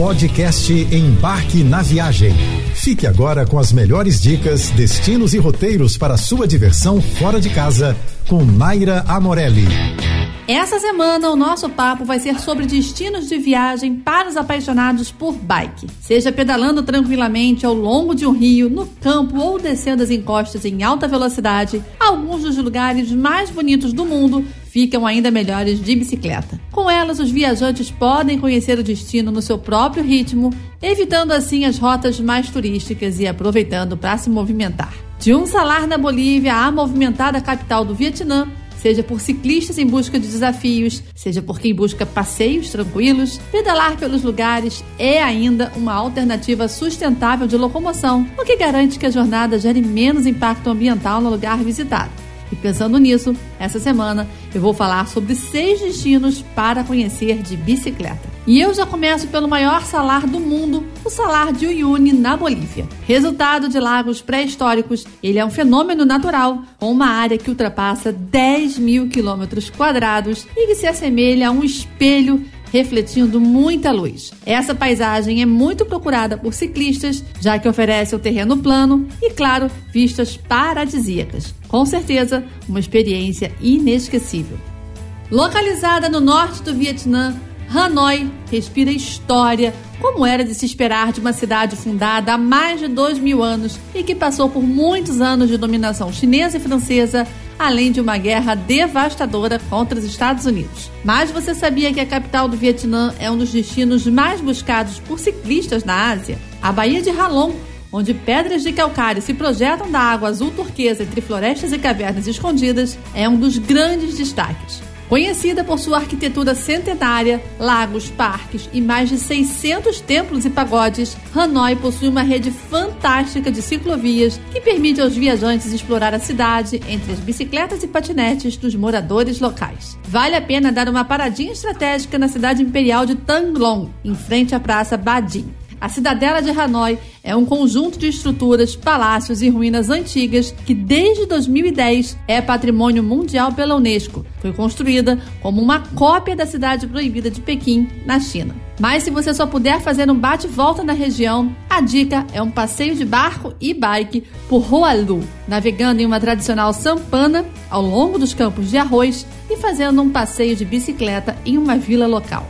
Podcast Embarque na Viagem. Fique agora com as melhores dicas, destinos e roteiros para sua diversão fora de casa com Naira Amorelli. Essa semana o nosso papo vai ser sobre destinos de viagem para os apaixonados por bike. Seja pedalando tranquilamente ao longo de um rio, no campo ou descendo as encostas em alta velocidade, alguns dos lugares mais bonitos do mundo ficam ainda melhores de bicicleta. Com elas, os viajantes podem conhecer o destino no seu próprio ritmo, evitando assim as rotas mais turísticas e aproveitando para se movimentar. De um salar na Bolívia à movimentada capital do Vietnã, seja por ciclistas em busca de desafios, seja por quem busca passeios tranquilos, pedalar pelos lugares é ainda uma alternativa sustentável de locomoção, o que garante que a jornada gere menos impacto ambiental no lugar visitado. E pensando nisso, essa semana eu vou falar sobre seis destinos para conhecer de bicicleta. E eu já começo pelo maior salar do mundo, o Salar de Uyuni, na Bolívia. Resultado de lagos pré-históricos, ele é um fenômeno natural, com uma área que ultrapassa 10 mil quilômetros quadrados e que se assemelha a um espelho refletindo muita luz. Essa paisagem é muito procurada por ciclistas, já que oferece o terreno plano e, claro, vistas paradisíacas. Com certeza, uma experiência inesquecível. Localizada no norte do Vietnã, Hanoi respira história, como era de se esperar de uma cidade fundada há mais de dois mil anos e que passou por muitos anos de dominação chinesa e francesa, além de uma guerra devastadora contra os Estados Unidos. Mas você sabia que a capital do Vietnã é um dos destinos mais buscados por ciclistas na Ásia? A Baía de Halong onde pedras de calcário se projetam da água azul turquesa entre florestas e cavernas escondidas, é um dos grandes destaques. Conhecida por sua arquitetura centenária, lagos, parques e mais de 600 templos e pagodes, Hanoi possui uma rede fantástica de ciclovias que permite aos viajantes explorar a cidade entre as bicicletas e patinetes dos moradores locais. Vale a pena dar uma paradinha estratégica na cidade imperial de Tanglong, em frente à Praça Badin. A cidadela de Hanoi é um conjunto de estruturas, palácios e ruínas antigas que, desde 2010, é patrimônio mundial pela Unesco. Foi construída como uma cópia da cidade proibida de Pequim, na China. Mas se você só puder fazer um bate-volta na região, a dica é um passeio de barco e bike por Hoalu, navegando em uma tradicional sampana ao longo dos campos de arroz e fazendo um passeio de bicicleta em uma vila local.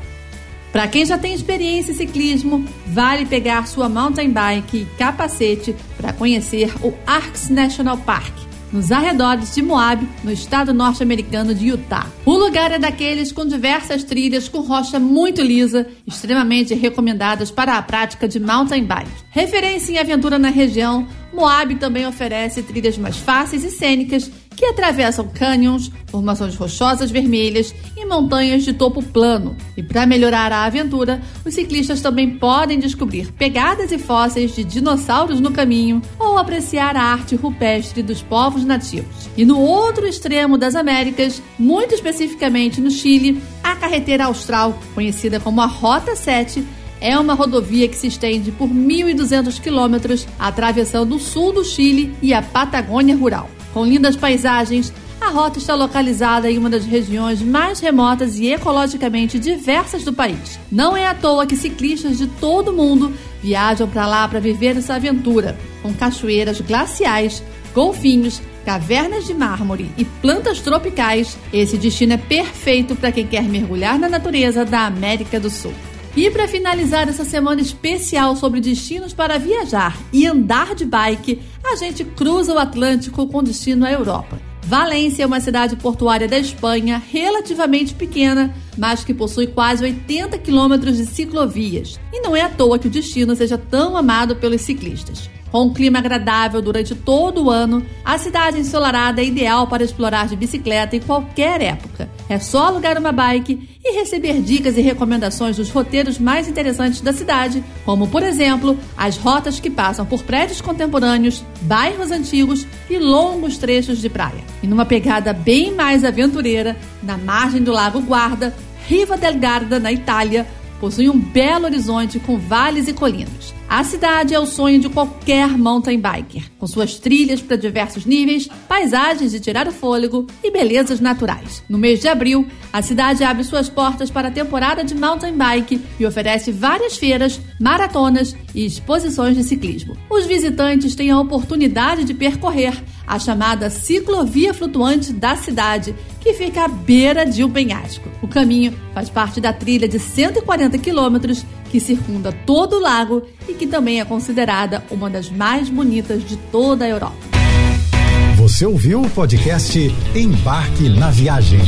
Para quem já tem experiência em ciclismo, vale pegar sua mountain bike e capacete para conhecer o Arcs National Park, nos arredores de Moab, no estado norte-americano de Utah. O lugar é daqueles com diversas trilhas com rocha muito lisa, extremamente recomendadas para a prática de mountain bike. Referência em aventura na região, Moab também oferece trilhas mais fáceis e cênicas que atravessam cânions, formações rochosas vermelhas e montanhas de topo plano. E para melhorar a aventura, os ciclistas também podem descobrir pegadas e fósseis de dinossauros no caminho ou apreciar a arte rupestre dos povos nativos. E no outro extremo das Américas, muito especificamente no Chile, a carretera austral, conhecida como a Rota 7, é uma rodovia que se estende por 1.200 quilômetros, atravessando o sul do Chile e a Patagônia rural. Com lindas paisagens, a rota está localizada em uma das regiões mais remotas e ecologicamente diversas do país. Não é à toa que ciclistas de todo o mundo viajam para lá para viver essa aventura, com cachoeiras glaciais, golfinhos, cavernas de mármore e plantas tropicais. Esse destino é perfeito para quem quer mergulhar na natureza da América do Sul. E para finalizar essa semana especial sobre destinos para viajar e andar de bike, a gente cruza o Atlântico com destino à Europa. Valência é uma cidade portuária da Espanha relativamente pequena, mas que possui quase 80 quilômetros de ciclovias. E não é à toa que o destino seja tão amado pelos ciclistas. Com um clima agradável durante todo o ano, a cidade ensolarada é ideal para explorar de bicicleta em qualquer época. É só alugar uma bike e receber dicas e recomendações dos roteiros mais interessantes da cidade, como, por exemplo, as rotas que passam por prédios contemporâneos, bairros antigos e longos trechos de praia. E numa pegada bem mais aventureira, na margem do Lago Guarda, Riva del Garda, na Itália, possui um belo horizonte com vales e colinas. A cidade é o sonho de qualquer mountain biker, com suas trilhas para diversos níveis, paisagens de tirar o fôlego e belezas naturais. No mês de abril, a cidade abre suas portas para a temporada de mountain bike e oferece várias feiras, maratonas e exposições de ciclismo. Os visitantes têm a oportunidade de percorrer a chamada ciclovia flutuante da cidade, que fica à beira de um penhasco. O caminho faz parte da trilha de 140 quilômetros que circunda todo o lago e que também é considerada uma das mais bonitas de toda a Europa. Você ouviu o podcast Embarque na Viagem.